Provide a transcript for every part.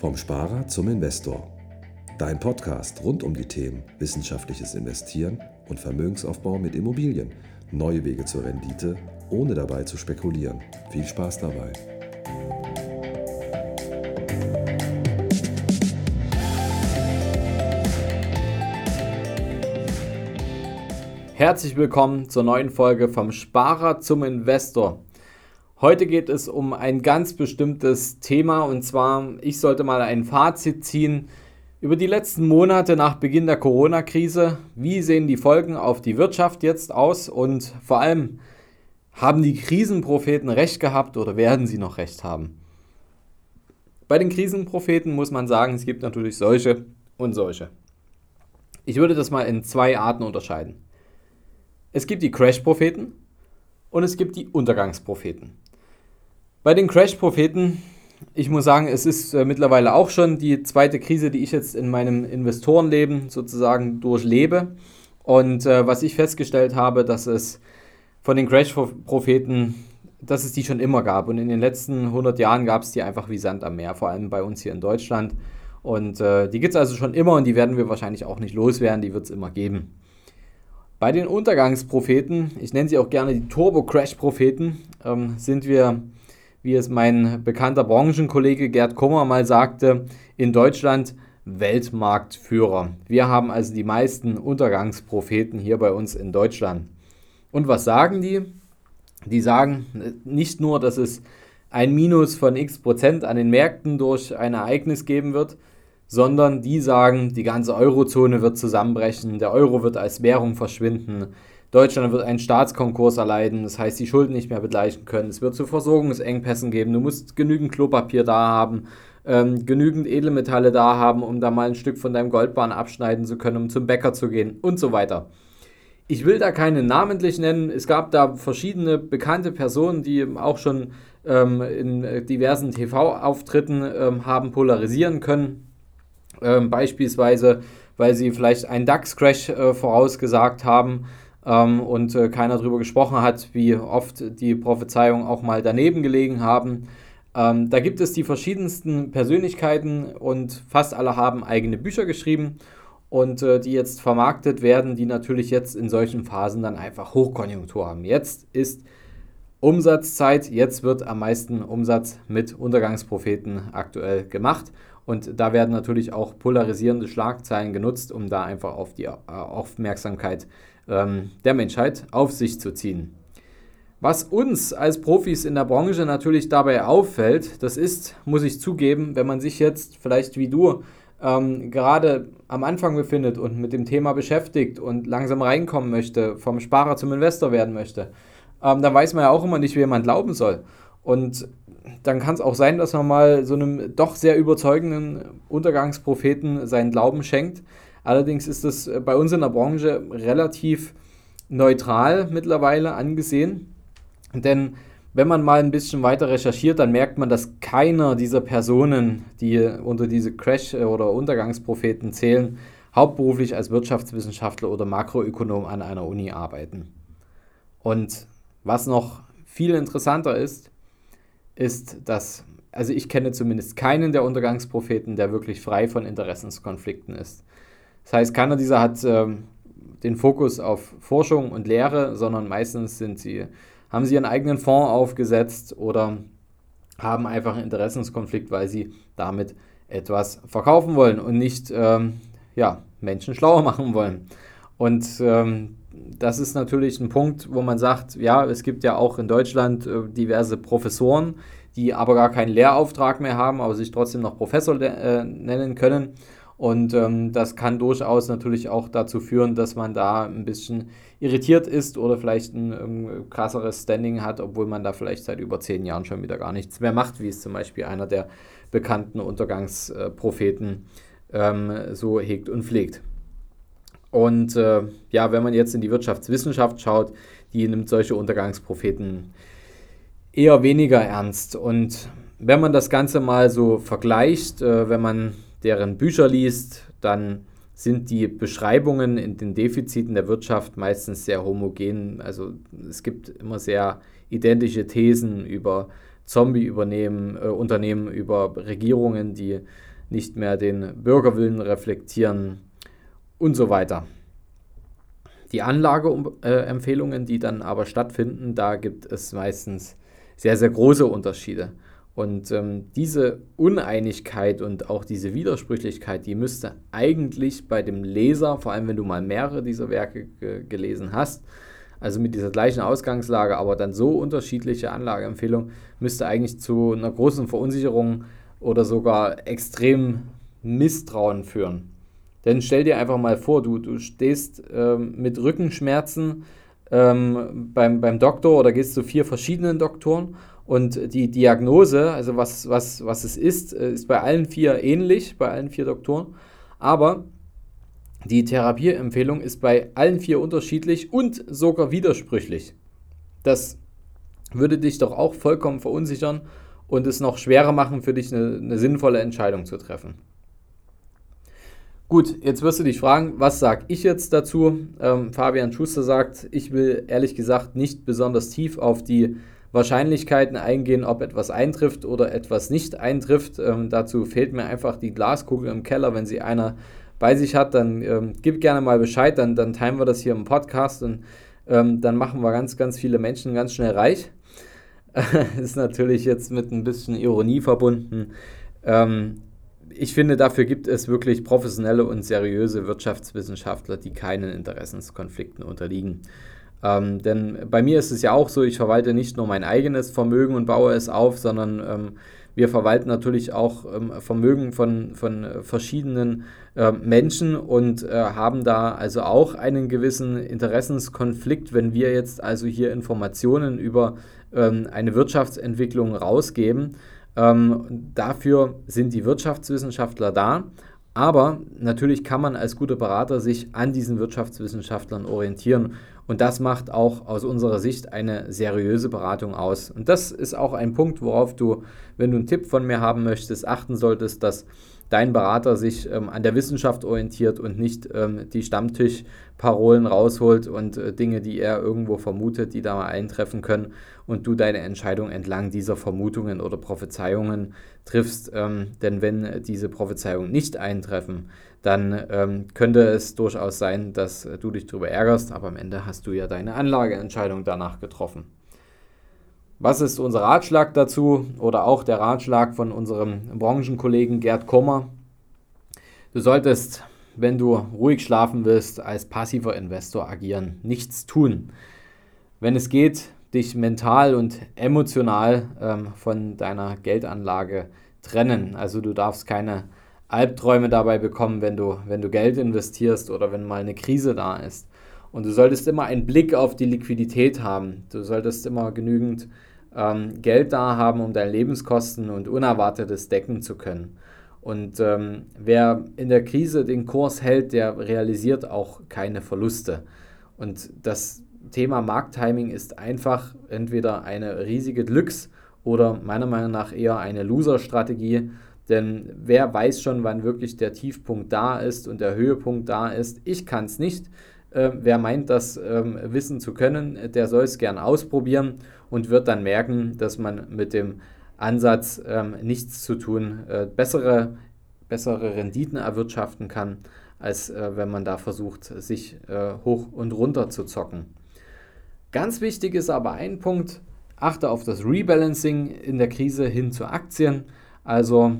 Vom Sparer zum Investor. Dein Podcast rund um die Themen wissenschaftliches Investieren und Vermögensaufbau mit Immobilien. Neue Wege zur Rendite, ohne dabei zu spekulieren. Viel Spaß dabei. Herzlich willkommen zur neuen Folge vom Sparer zum Investor. Heute geht es um ein ganz bestimmtes Thema und zwar, ich sollte mal ein Fazit ziehen über die letzten Monate nach Beginn der Corona-Krise. Wie sehen die Folgen auf die Wirtschaft jetzt aus und vor allem, haben die Krisenpropheten recht gehabt oder werden sie noch recht haben? Bei den Krisenpropheten muss man sagen, es gibt natürlich solche und solche. Ich würde das mal in zwei Arten unterscheiden. Es gibt die Crash-Propheten und es gibt die Untergangspropheten. Bei den Crash-Propheten, ich muss sagen, es ist äh, mittlerweile auch schon die zweite Krise, die ich jetzt in meinem Investorenleben sozusagen durchlebe. Und äh, was ich festgestellt habe, dass es von den Crash-Propheten, dass es die schon immer gab. Und in den letzten 100 Jahren gab es die einfach wie Sand am Meer, vor allem bei uns hier in Deutschland. Und äh, die gibt es also schon immer und die werden wir wahrscheinlich auch nicht loswerden, die wird es immer geben. Bei den Untergangspropheten, ich nenne sie auch gerne die Turbo-Crash-Propheten, ähm, sind wir wie es mein bekannter Branchenkollege Gerd Kummer mal sagte, in Deutschland Weltmarktführer. Wir haben also die meisten Untergangspropheten hier bei uns in Deutschland. Und was sagen die? Die sagen nicht nur, dass es ein Minus von x Prozent an den Märkten durch ein Ereignis geben wird, sondern die sagen, die ganze Eurozone wird zusammenbrechen, der Euro wird als Währung verschwinden, Deutschland wird einen Staatskonkurs erleiden, das heißt, die Schulden nicht mehr begleichen können. Es wird zu Versorgungsengpässen geben. Du musst genügend Klopapier da haben, ähm, genügend Edelmetalle da haben, um da mal ein Stück von deinem Goldbahn abschneiden zu können, um zum Bäcker zu gehen und so weiter. Ich will da keine namentlich nennen. Es gab da verschiedene bekannte Personen, die auch schon ähm, in diversen TV-Auftritten ähm, haben polarisieren können. Ähm, beispielsweise, weil sie vielleicht einen DAX-Crash äh, vorausgesagt haben ähm, und äh, keiner darüber gesprochen hat, wie oft die Prophezeiungen auch mal daneben gelegen haben. Ähm, da gibt es die verschiedensten Persönlichkeiten und fast alle haben eigene Bücher geschrieben und äh, die jetzt vermarktet werden, die natürlich jetzt in solchen Phasen dann einfach Hochkonjunktur haben. Jetzt ist Umsatzzeit, jetzt wird am meisten Umsatz mit Untergangspropheten aktuell gemacht. Und da werden natürlich auch polarisierende Schlagzeilen genutzt, um da einfach auf die äh, Aufmerksamkeit ähm, der Menschheit auf sich zu ziehen. Was uns als Profis in der Branche natürlich dabei auffällt, das ist, muss ich zugeben, wenn man sich jetzt vielleicht wie du ähm, gerade am Anfang befindet und mit dem Thema beschäftigt und langsam reinkommen möchte, vom Sparer zum Investor werden möchte, ähm, dann weiß man ja auch immer nicht, wie man glauben soll. Und dann kann es auch sein, dass man mal so einem doch sehr überzeugenden Untergangspropheten seinen Glauben schenkt. Allerdings ist es äh, bei uns in der Branche relativ neutral mittlerweile angesehen. Denn wenn man mal ein bisschen weiter recherchiert, dann merkt man, dass keiner dieser Personen, die unter diese Crash- oder Untergangspropheten zählen, hauptberuflich als Wirtschaftswissenschaftler oder Makroökonom an einer Uni arbeiten. Und was noch viel interessanter ist, ist, dass, also ich kenne zumindest keinen der Untergangspropheten, der wirklich frei von Interessenskonflikten ist. Das heißt, keiner dieser hat ähm, den Fokus auf Forschung und Lehre, sondern meistens sind sie, haben sie ihren eigenen Fonds aufgesetzt oder haben einfach einen Interessenskonflikt, weil sie damit etwas verkaufen wollen und nicht ähm, ja, Menschen schlauer machen wollen. Und ähm, das ist natürlich ein Punkt, wo man sagt, ja, es gibt ja auch in Deutschland äh, diverse Professoren, die aber gar keinen Lehrauftrag mehr haben, aber sich trotzdem noch Professor äh, nennen können. Und ähm, das kann durchaus natürlich auch dazu führen, dass man da ein bisschen irritiert ist oder vielleicht ein ähm, krasseres Standing hat, obwohl man da vielleicht seit über zehn Jahren schon wieder gar nichts mehr macht, wie es zum Beispiel einer der bekannten Untergangspropheten ähm, so hegt und pflegt. Und äh, ja, wenn man jetzt in die Wirtschaftswissenschaft schaut, die nimmt solche Untergangspropheten eher weniger ernst. Und wenn man das Ganze mal so vergleicht, äh, wenn man deren Bücher liest, dann sind die Beschreibungen in den Defiziten der Wirtschaft meistens sehr homogen. Also es gibt immer sehr identische Thesen über Zombie-Unternehmen, äh, über Regierungen, die nicht mehr den Bürgerwillen reflektieren und so weiter. Die Anlageempfehlungen, die dann aber stattfinden, da gibt es meistens sehr, sehr große Unterschiede. Und ähm, diese Uneinigkeit und auch diese Widersprüchlichkeit, die müsste eigentlich bei dem Leser, vor allem wenn du mal mehrere dieser Werke gelesen hast, also mit dieser gleichen Ausgangslage, aber dann so unterschiedliche Anlageempfehlungen, müsste eigentlich zu einer großen Verunsicherung oder sogar extrem Misstrauen führen. Denn stell dir einfach mal vor, du, du stehst ähm, mit Rückenschmerzen ähm, beim, beim Doktor oder gehst zu vier verschiedenen Doktoren und die Diagnose, also was, was, was es ist, äh, ist bei allen vier ähnlich, bei allen vier Doktoren. Aber die Therapieempfehlung ist bei allen vier unterschiedlich und sogar widersprüchlich. Das würde dich doch auch vollkommen verunsichern und es noch schwerer machen, für dich eine, eine sinnvolle Entscheidung zu treffen. Gut, jetzt wirst du dich fragen, was sage ich jetzt dazu? Ähm, Fabian Schuster sagt, ich will ehrlich gesagt nicht besonders tief auf die Wahrscheinlichkeiten eingehen, ob etwas eintrifft oder etwas nicht eintrifft. Ähm, dazu fehlt mir einfach die Glaskugel im Keller. Wenn sie einer bei sich hat, dann ähm, gib gerne mal Bescheid, dann, dann teilen wir das hier im Podcast und ähm, dann machen wir ganz, ganz viele Menschen ganz schnell reich. ist natürlich jetzt mit ein bisschen Ironie verbunden. Ähm, ich finde, dafür gibt es wirklich professionelle und seriöse Wirtschaftswissenschaftler, die keinen Interessenskonflikten unterliegen. Ähm, denn bei mir ist es ja auch so, ich verwalte nicht nur mein eigenes Vermögen und baue es auf, sondern ähm, wir verwalten natürlich auch ähm, Vermögen von, von verschiedenen äh, Menschen und äh, haben da also auch einen gewissen Interessenskonflikt, wenn wir jetzt also hier Informationen über ähm, eine Wirtschaftsentwicklung rausgeben ähm, dafür sind die Wirtschaftswissenschaftler da. Aber natürlich kann man als guter Berater sich an diesen Wirtschaftswissenschaftlern orientieren. Und das macht auch aus unserer Sicht eine seriöse Beratung aus. Und das ist auch ein Punkt, worauf du, wenn du einen Tipp von mir haben möchtest, achten solltest, dass dein Berater sich ähm, an der Wissenschaft orientiert und nicht ähm, die Stammtischparolen rausholt und äh, Dinge, die er irgendwo vermutet, die da mal eintreffen können und du deine Entscheidung entlang dieser Vermutungen oder Prophezeiungen triffst. Ähm, denn wenn diese Prophezeiungen nicht eintreffen, dann ähm, könnte es durchaus sein, dass du dich darüber ärgerst, aber am Ende hast du ja deine Anlageentscheidung danach getroffen. Was ist unser Ratschlag dazu oder auch der Ratschlag von unserem Branchenkollegen Gerd Kommer? Du solltest, wenn du ruhig schlafen willst, als passiver Investor agieren, nichts tun. Wenn es geht, dich mental und emotional ähm, von deiner Geldanlage trennen. Also du darfst keine Albträume dabei bekommen, wenn du, wenn du Geld investierst oder wenn mal eine Krise da ist. Und du solltest immer einen Blick auf die Liquidität haben. Du solltest immer genügend ähm, Geld da haben, um deine Lebenskosten und Unerwartetes decken zu können. Und ähm, wer in der Krise den Kurs hält, der realisiert auch keine Verluste. Und das Thema Markttiming ist einfach entweder eine riesige Glücks- oder meiner Meinung nach eher eine Loser-Strategie. Denn wer weiß schon, wann wirklich der Tiefpunkt da ist und der Höhepunkt da ist? Ich kann es nicht. Äh, wer meint, das äh, wissen zu können, der soll es gern ausprobieren und wird dann merken, dass man mit dem Ansatz ähm, nichts zu tun, äh, bessere, bessere Renditen erwirtschaften kann, als äh, wenn man da versucht, sich äh, hoch und runter zu zocken. Ganz wichtig ist aber ein Punkt, achte auf das Rebalancing in der Krise hin zu Aktien. Also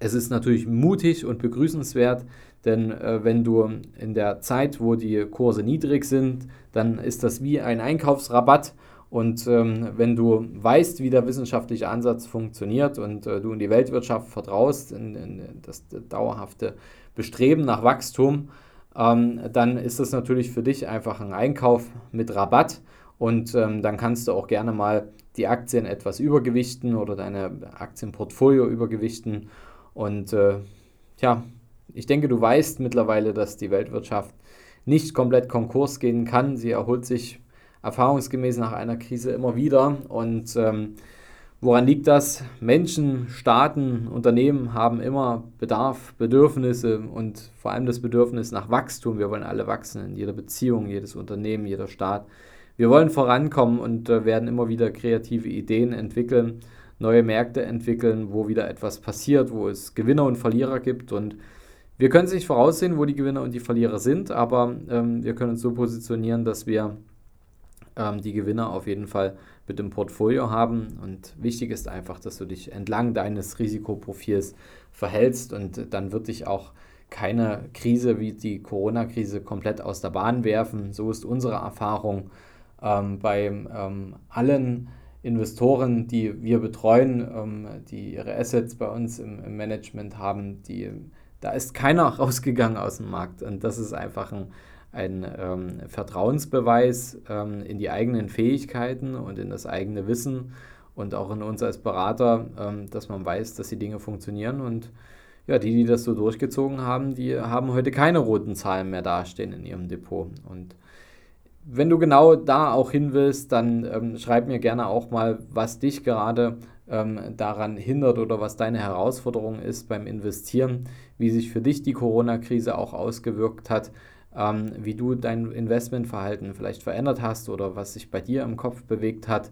es ist natürlich mutig und begrüßenswert, denn äh, wenn du in der Zeit, wo die Kurse niedrig sind, dann ist das wie ein Einkaufsrabatt und ähm, wenn du weißt, wie der wissenschaftliche Ansatz funktioniert und äh, du in die Weltwirtschaft vertraust, in, in das dauerhafte Bestreben nach Wachstum, ähm, dann ist das natürlich für dich einfach ein Einkauf mit Rabatt und ähm, dann kannst du auch gerne mal die Aktien etwas übergewichten oder deine Aktienportfolio übergewichten. Und äh, ja, ich denke, du weißt mittlerweile, dass die Weltwirtschaft nicht komplett Konkurs gehen kann. Sie erholt sich erfahrungsgemäß nach einer Krise immer wieder. Und ähm, woran liegt das? Menschen, Staaten, Unternehmen haben immer Bedarf, Bedürfnisse und vor allem das Bedürfnis nach Wachstum. Wir wollen alle wachsen in jeder Beziehung, jedes Unternehmen, jeder Staat. Wir wollen vorankommen und äh, werden immer wieder kreative Ideen entwickeln, neue Märkte entwickeln, wo wieder etwas passiert, wo es Gewinner und Verlierer gibt. Und wir können es nicht voraussehen, wo die Gewinner und die Verlierer sind, aber ähm, wir können uns so positionieren, dass wir ähm, die Gewinner auf jeden Fall mit dem Portfolio haben. Und wichtig ist einfach, dass du dich entlang deines Risikoprofils verhältst und dann wird dich auch keine Krise wie die Corona-Krise komplett aus der Bahn werfen. So ist unsere Erfahrung ähm, bei ähm, allen Investoren, die wir betreuen, ähm, die ihre Assets bei uns im, im, Management haben, die, da ist keiner rausgegangen aus dem Markt. Und das ist einfach ein, ein ähm, Vertrauensbeweis ähm, in die eigenen Fähigkeiten und in das eigene Wissen und auch in uns als Berater, ähm, dass man weiß, dass die Dinge funktionieren und ja, die, die das so durchgezogen haben, die haben heute keine roten Zahlen mehr dastehen in ihrem Depot. Und wenn du genau da auch hin willst, dann ähm, schreib mir gerne auch mal, was dich gerade ähm, daran hindert oder was deine Herausforderung ist beim Investieren, wie sich für dich die Corona-Krise auch ausgewirkt hat, ähm, wie du dein Investmentverhalten vielleicht verändert hast oder was sich bei dir im Kopf bewegt hat.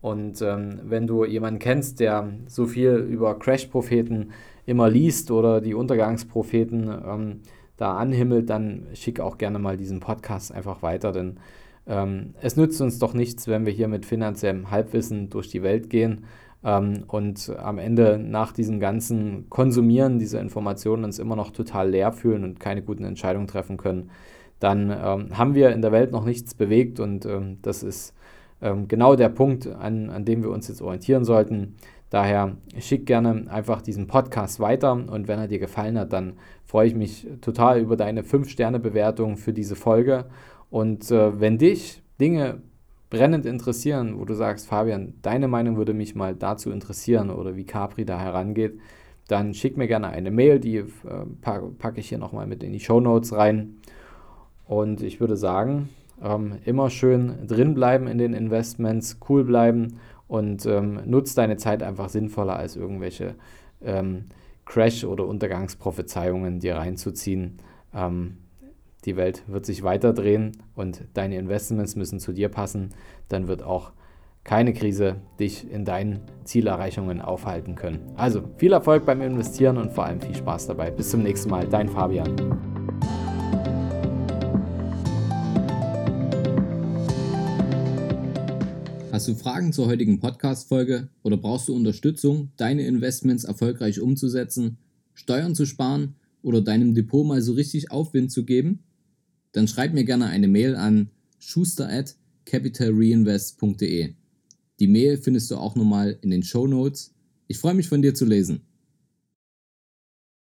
Und ähm, wenn du jemanden kennst, der so viel über Crash-Propheten immer liest oder die Untergangspropheten ähm, da anhimmelt, dann schick auch gerne mal diesen Podcast einfach weiter, denn ähm, es nützt uns doch nichts, wenn wir hier mit finanziellem Halbwissen durch die Welt gehen ähm, und am Ende nach diesem ganzen Konsumieren dieser Informationen uns immer noch total leer fühlen und keine guten Entscheidungen treffen können. Dann ähm, haben wir in der Welt noch nichts bewegt und ähm, das ist ähm, genau der Punkt, an, an dem wir uns jetzt orientieren sollten. Daher schick gerne einfach diesen Podcast weiter und wenn er dir gefallen hat, dann freue ich mich total über deine 5-Sterne-Bewertung für diese Folge. Und äh, wenn dich Dinge brennend interessieren, wo du sagst, Fabian, deine Meinung würde mich mal dazu interessieren oder wie Capri da herangeht, dann schick mir gerne eine Mail, die äh, packe ich hier nochmal mit in die Show Notes rein. Und ich würde sagen, ähm, immer schön drin bleiben in den Investments, cool bleiben und ähm, nutzt deine Zeit einfach sinnvoller als irgendwelche ähm, Crash- oder Untergangsprophezeiungen dir reinzuziehen. Ähm, die Welt wird sich weiter drehen und deine Investments müssen zu dir passen. Dann wird auch keine Krise dich in deinen Zielerreichungen aufhalten können. Also viel Erfolg beim Investieren und vor allem viel Spaß dabei. Bis zum nächsten Mal, dein Fabian. Hast du Fragen zur heutigen Podcast-Folge oder brauchst du Unterstützung, deine Investments erfolgreich umzusetzen, Steuern zu sparen oder deinem Depot mal so richtig Aufwind zu geben? Dann schreib mir gerne eine Mail an schuster at capitalreinvest.de. Die Mail findest du auch nochmal in den Show Notes. Ich freue mich von dir zu lesen.